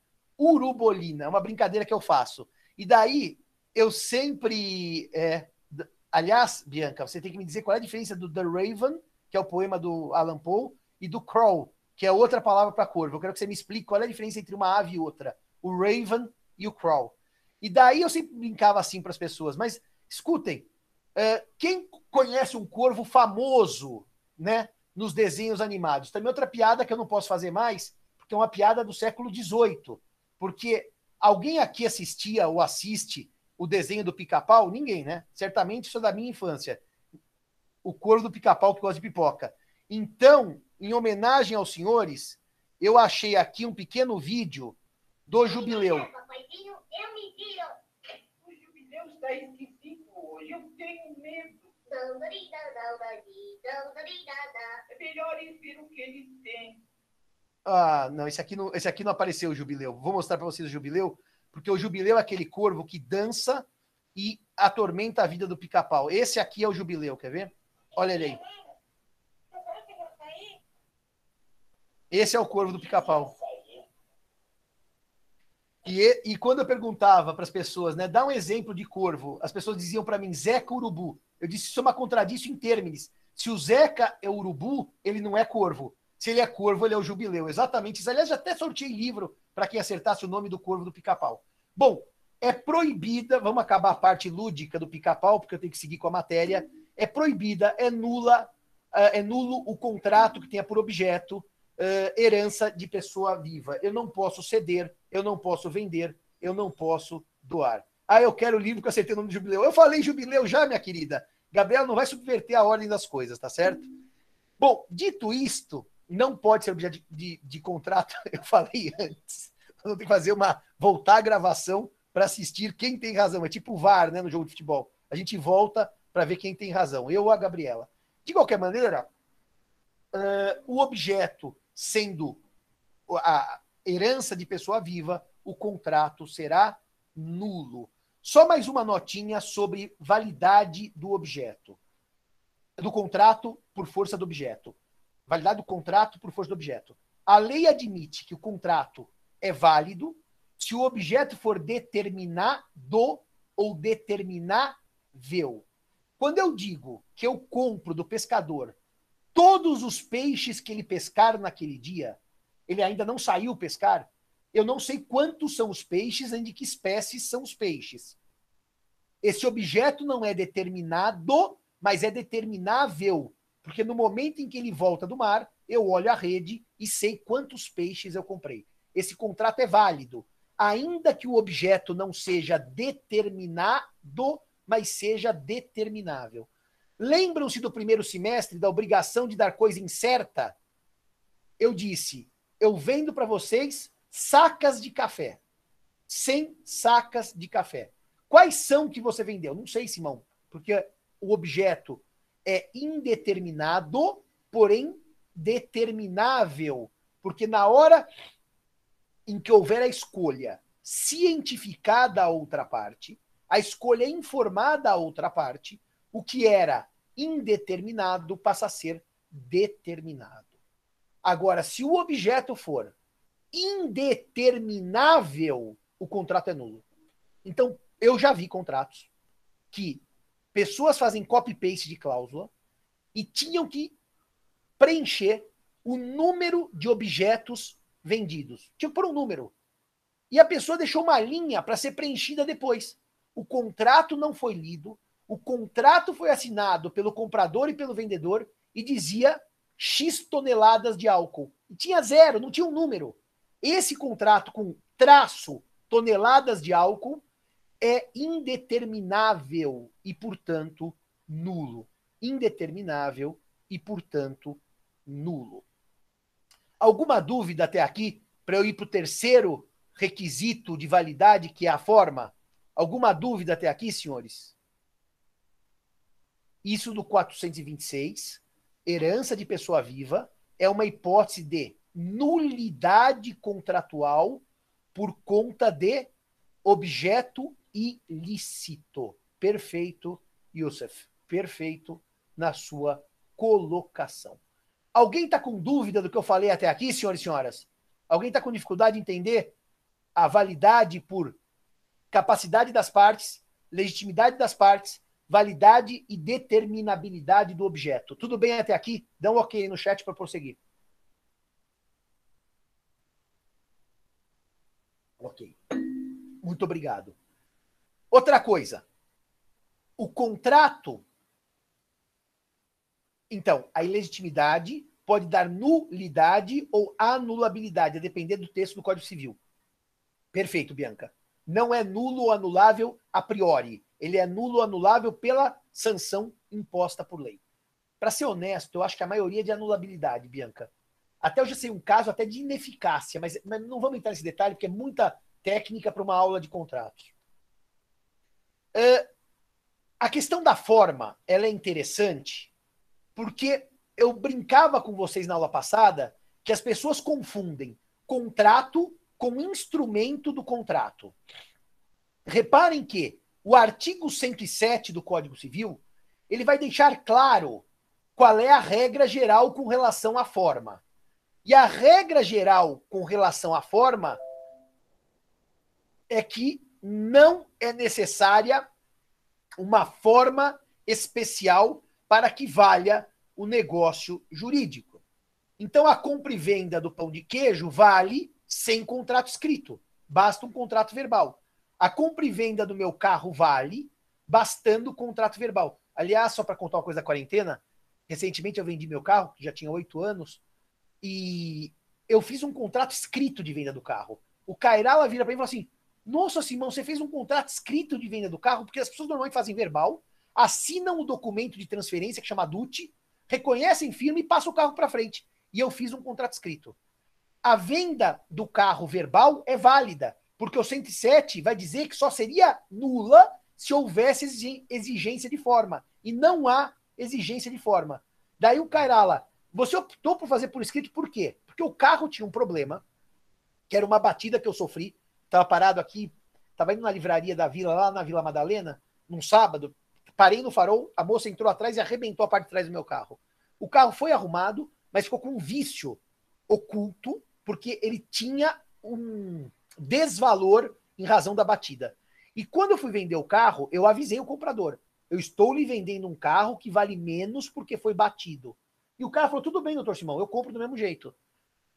urubolina. É uma brincadeira que eu faço. E daí eu sempre. É, aliás, Bianca, você tem que me dizer qual é a diferença do The Raven, que é o poema do Alan Poe, e do Crow, que é outra palavra para corvo. Eu quero que você me explique qual é a diferença entre uma ave e outra. O Raven e o Crow. E daí eu sempre brincava assim para as pessoas, mas escutem, é, quem conhece um corvo famoso, né, nos desenhos animados? Também outra piada que eu não posso fazer mais, porque é uma piada do século XVIII. Porque alguém aqui assistia ou assiste o desenho do pica-pau? Ninguém, né? Certamente isso é da minha infância. O corvo do pica-pau que gosta de pipoca. Então, em homenagem aos senhores, eu achei aqui um pequeno vídeo do jubileu. O jubileu está esquisito hoje, eu tenho medo. É melhor ir ver o que ele tem. Ah, não, esse aqui não, esse aqui não apareceu o jubileu. Vou mostrar para vocês o jubileu, porque o jubileu é aquele corvo que dança e atormenta a vida do pica-pau. Esse aqui é o jubileu, quer ver? Olha ele aí. Esse é o corvo do pica-pau. E, e quando eu perguntava para as pessoas, né, dá um exemplo de corvo, as pessoas diziam para mim Zeca Urubu. Eu disse, isso é uma contradição em termos. Se o Zeca é urubu, ele não é corvo. Se ele é corvo, ele é o jubileu. Exatamente isso. Aliás, até sorteei livro para quem acertasse o nome do corvo do pica-pau. Bom, é proibida, vamos acabar a parte lúdica do pica-pau, porque eu tenho que seguir com a matéria. É proibida, é nula, é nulo o contrato que tenha por objeto uh, herança de pessoa viva. Eu não posso ceder, eu não posso vender, eu não posso doar. Ah, eu quero o livro que eu acertei o nome do jubileu. Eu falei jubileu já, minha querida. Gabriela não vai subverter a ordem das coisas, tá certo? Bom, dito isto, não pode ser objeto de, de, de contrato. Eu falei antes. Vamos ter que fazer uma. voltar a gravação para assistir quem tem razão. É tipo o VAR, né, no jogo de futebol. A gente volta para ver quem tem razão, eu ou a Gabriela. De qualquer maneira, uh, o objeto sendo a herança de pessoa viva, o contrato será nulo. Só mais uma notinha sobre validade do objeto. Do contrato por força do objeto. Validade do contrato por força do objeto. A lei admite que o contrato é válido se o objeto for determinado ou determinável. Quando eu digo que eu compro do pescador todos os peixes que ele pescar naquele dia, ele ainda não saiu pescar, Eu não sei quantos são os peixes nem de que espécies são os peixes. Esse objeto não é determinado, mas é determinável. Porque no momento em que ele volta do mar, eu olho a rede e sei quantos peixes eu comprei. Esse contrato é válido, ainda que o objeto não seja determinado, mas seja determinável. Lembram-se do primeiro semestre da obrigação de dar coisa incerta? Eu disse: eu vendo para vocês sacas de café. 100 sacas de café. Quais são que você vendeu? Não sei, Simão, porque o objeto é indeterminado, porém determinável. Porque na hora em que houver a escolha cientificada a outra parte, a escolha informada a outra parte, o que era indeterminado passa a ser determinado. Agora, se o objeto for indeterminável, o contrato é nulo. Então, eu já vi contratos que pessoas fazem copy-paste de cláusula e tinham que preencher o número de objetos vendidos. Tinha pôr um número. E a pessoa deixou uma linha para ser preenchida depois. O contrato não foi lido, o contrato foi assinado pelo comprador e pelo vendedor e dizia X toneladas de álcool. E tinha zero, não tinha um número. Esse contrato com traço toneladas de álcool é indeterminável e, portanto, nulo. Indeterminável e, portanto, nulo. Alguma dúvida até aqui para eu ir para o terceiro requisito de validade, que é a forma? Alguma dúvida até aqui, senhores? Isso do 426, herança de pessoa viva, é uma hipótese de nulidade contratual por conta de objeto ilícito. Perfeito, Youssef. Perfeito na sua colocação. Alguém está com dúvida do que eu falei até aqui, senhores e senhoras? Alguém está com dificuldade de entender a validade por capacidade das partes, legitimidade das partes, validade e determinabilidade do objeto? Tudo bem até aqui? Dá um ok no chat para prosseguir. Ok. Muito obrigado. Outra coisa. O contrato. Então, a ilegitimidade pode dar nulidade ou anulabilidade, a depender do texto do Código Civil. Perfeito, Bianca. Não é nulo ou anulável a priori. Ele é nulo ou anulável pela sanção imposta por lei. Para ser honesto, eu acho que a maioria é de anulabilidade, Bianca. Até eu já sei um caso até de ineficácia, mas, mas não vamos entrar nesse detalhe, porque é muita técnica para uma aula de contratos. Uh, a questão da forma ela é interessante porque eu brincava com vocês na aula passada que as pessoas confundem contrato com instrumento do contrato. Reparem que o artigo 107 do Código Civil ele vai deixar claro qual é a regra geral com relação à forma. E a regra geral com relação à forma é que não é necessária uma forma especial para que valha o negócio jurídico. Então, a compra e venda do pão de queijo vale sem contrato escrito, basta um contrato verbal. A compra e venda do meu carro vale bastando o contrato verbal. Aliás, só para contar uma coisa da quarentena, recentemente eu vendi meu carro, que já tinha oito anos, e eu fiz um contrato escrito de venda do carro. O Cairala vira para mim e fala assim: nossa, Simão, você fez um contrato escrito de venda do carro, porque as pessoas normalmente fazem verbal, assinam o documento de transferência que chama DUT, reconhecem firme e passam o carro para frente. E eu fiz um contrato escrito. A venda do carro verbal é válida, porque o 107 vai dizer que só seria nula se houvesse exigência de forma. E não há exigência de forma. Daí o Cairala, você optou por fazer por escrito por quê? Porque o carro tinha um problema, que era uma batida que eu sofri Tava parado aqui, tava indo na livraria da vila, lá na Vila Madalena, num sábado, parei no farol, a moça entrou atrás e arrebentou a parte de trás do meu carro. O carro foi arrumado, mas ficou com um vício oculto, porque ele tinha um desvalor em razão da batida. E quando eu fui vender o carro, eu avisei o comprador. Eu estou lhe vendendo um carro que vale menos porque foi batido. E o cara falou: tudo bem, doutor Simão, eu compro do mesmo jeito.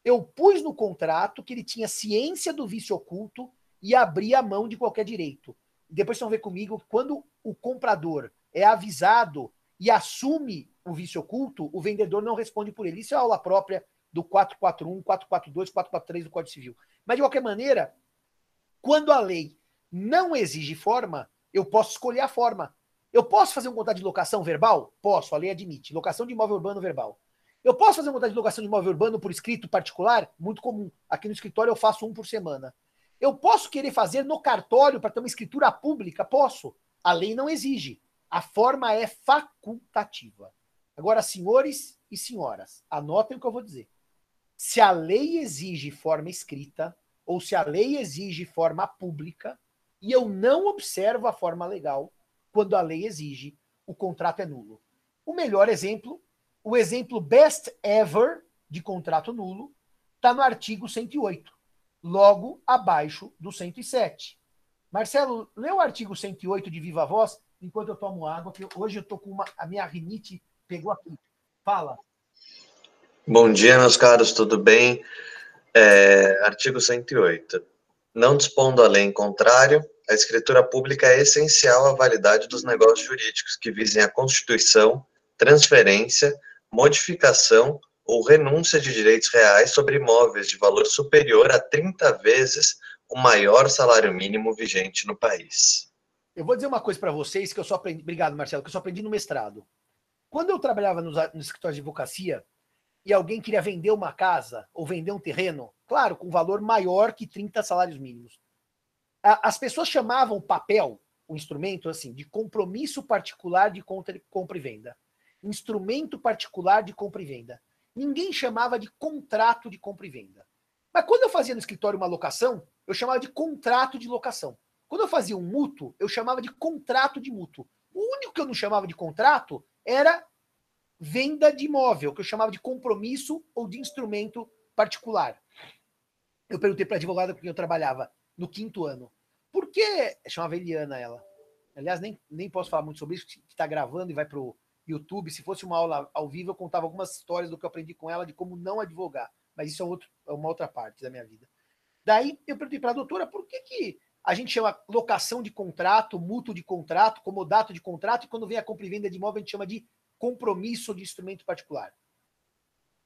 Eu pus no contrato que ele tinha ciência do vício oculto e abria a mão de qualquer direito. Depois vocês vão ver comigo, quando o comprador é avisado e assume o vício oculto, o vendedor não responde por ele. Isso é aula própria do 441, 442, 443 do Código Civil. Mas, de qualquer maneira, quando a lei não exige forma, eu posso escolher a forma. Eu posso fazer um contrato de locação verbal? Posso, a lei admite. Locação de imóvel urbano verbal. Eu posso fazer um de locação de imóvel urbano por escrito particular? Muito comum. Aqui no escritório eu faço um por semana. Eu posso querer fazer no cartório para ter uma escritura pública? Posso. A lei não exige. A forma é facultativa. Agora, senhores e senhoras, anotem o que eu vou dizer. Se a lei exige forma escrita, ou se a lei exige forma pública, e eu não observo a forma legal, quando a lei exige, o contrato é nulo. O melhor exemplo, o exemplo best ever de contrato nulo, está no artigo 108 logo abaixo do 107. Marcelo, lê o artigo 108 de viva voz enquanto eu tomo água, que hoje eu tô com uma, a minha rinite pegou aqui. Fala. Bom dia, meus caros, tudo bem? É, artigo 108. Não dispondo a lei em contrário, a escritura pública é essencial à validade dos negócios jurídicos que visem a constituição, transferência, modificação ou renúncia de direitos reais sobre imóveis de valor superior a 30 vezes o maior salário mínimo vigente no país. Eu vou dizer uma coisa para vocês que eu só aprendi. Obrigado, Marcelo, que eu só aprendi no mestrado. Quando eu trabalhava no, no escritório de advocacia e alguém queria vender uma casa ou vender um terreno, claro, com valor maior que 30 salários mínimos, as pessoas chamavam o papel, o instrumento, assim, de compromisso particular de compra e venda. Instrumento particular de compra e venda ninguém chamava de contrato de compra e venda. Mas quando eu fazia no escritório uma locação, eu chamava de contrato de locação. Quando eu fazia um mútuo, eu chamava de contrato de mútuo. O único que eu não chamava de contrato era venda de imóvel, que eu chamava de compromisso ou de instrumento particular. Eu perguntei para a advogada com quem eu trabalhava no quinto ano, por que. Chamava Eliana ela. Aliás, nem, nem posso falar muito sobre isso, que está gravando e vai para o YouTube, se fosse uma aula ao vivo, eu contava algumas histórias do que eu aprendi com ela de como não advogar. Mas isso é, outro, é uma outra parte da minha vida. Daí eu perguntei para a doutora por que, que a gente chama locação de contrato, mútuo de contrato, comodato de contrato, e quando vem a compra e venda de imóvel, a gente chama de compromisso de instrumento particular.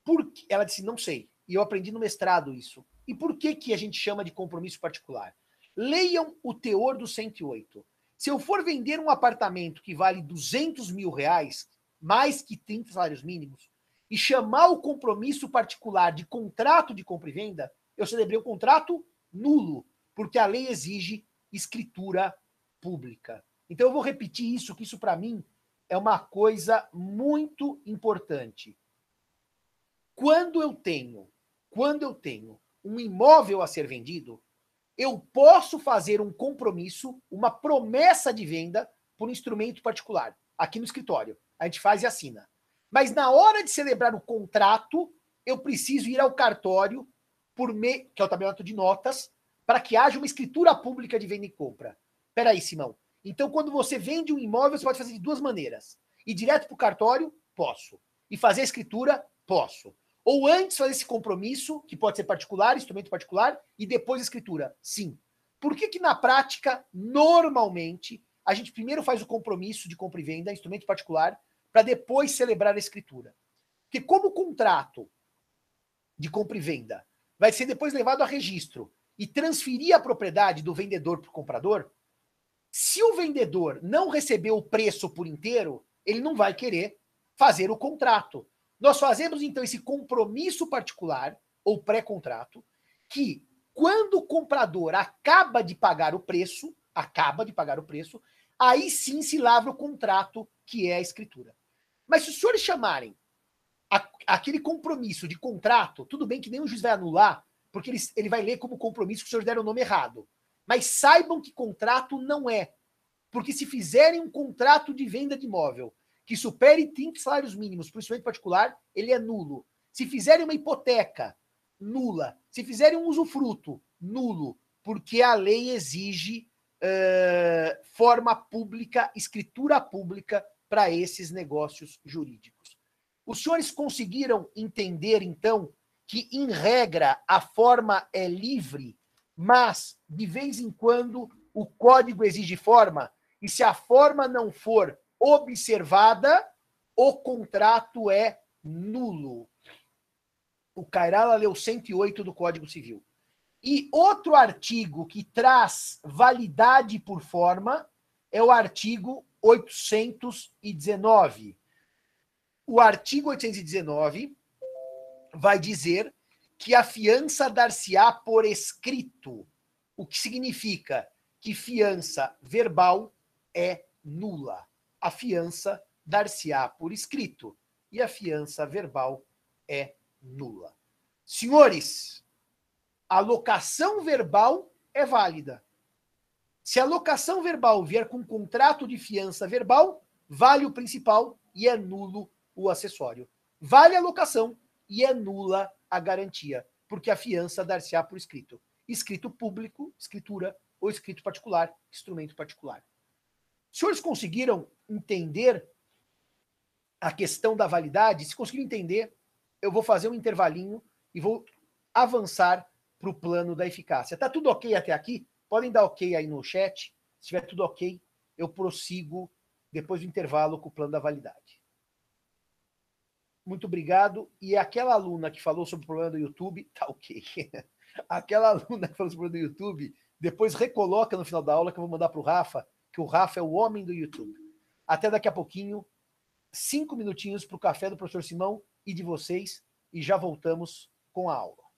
Por que? Ela disse, não sei. E eu aprendi no mestrado isso. E por que, que a gente chama de compromisso particular? Leiam o teor do 108. Se eu for vender um apartamento que vale 200 mil reais, mais que 30 salários mínimos, e chamar o compromisso particular de contrato de compra e venda, eu celebrei um contrato nulo, porque a lei exige escritura pública. Então eu vou repetir isso, que isso para mim é uma coisa muito importante. Quando eu tenho, quando eu tenho um imóvel a ser vendido, eu posso fazer um compromisso, uma promessa de venda por um instrumento particular, aqui no escritório. A gente faz e assina. Mas na hora de celebrar o contrato, eu preciso ir ao cartório, por meio, que é o tabelionato de notas, para que haja uma escritura pública de venda e compra. Peraí, Simão. Então, quando você vende um imóvel, você pode fazer de duas maneiras. Ir direto para o cartório? Posso. E fazer a escritura? Posso. Ou antes fazer esse compromisso, que pode ser particular, instrumento particular, e depois escritura? Sim. Por que, que na prática, normalmente, a gente primeiro faz o compromisso de compra e venda, instrumento particular, para depois celebrar a escritura? Porque como o contrato de compra e venda vai ser depois levado a registro e transferir a propriedade do vendedor para o comprador, se o vendedor não recebeu o preço por inteiro, ele não vai querer fazer o contrato. Nós fazemos então esse compromisso particular ou pré-contrato que quando o comprador acaba de pagar o preço, acaba de pagar o preço, aí sim se lavra o contrato que é a escritura. Mas se os senhores chamarem a, aquele compromisso de contrato, tudo bem que o juiz vai anular, porque ele, ele vai ler como compromisso que os senhores deram o nome errado. Mas saibam que contrato não é. Porque se fizerem um contrato de venda de imóvel que supere 30 salários mínimos para o instrumento particular, ele é nulo. Se fizerem uma hipoteca, nula. Se fizerem um usufruto, nulo. Porque a lei exige uh, forma pública, escritura pública para esses negócios jurídicos. Os senhores conseguiram entender, então, que, em regra, a forma é livre, mas, de vez em quando, o código exige forma, e se a forma não for observada, o contrato é nulo. O Cairala leu 108 do Código Civil. E outro artigo que traz validade por forma é o artigo 819. O artigo 819 vai dizer que a fiança dar-se-á por escrito, o que significa que fiança verbal é nula. A fiança dar-se-á por escrito e a fiança verbal é nula. Senhores, a locação verbal é válida. Se a locação verbal vier com contrato de fiança verbal, vale o principal e é nulo o acessório. Vale a locação e é nula a garantia, porque a fiança dar-se-á por escrito. Escrito público, escritura, ou escrito particular, instrumento particular. Os senhores conseguiram entender a questão da validade? Se conseguiram entender, eu vou fazer um intervalinho e vou avançar para o plano da eficácia. Tá tudo ok até aqui? Podem dar ok aí no chat. Se tiver tudo ok, eu prossigo depois do intervalo com o plano da validade. Muito obrigado. E aquela aluna que falou sobre o problema do YouTube, tá ok. aquela aluna que falou sobre o problema do YouTube, depois recoloca no final da aula que eu vou mandar para o Rafa, que o Rafa é o homem do YouTube. Até daqui a pouquinho, cinco minutinhos para o café do professor Simão e de vocês, e já voltamos com a aula.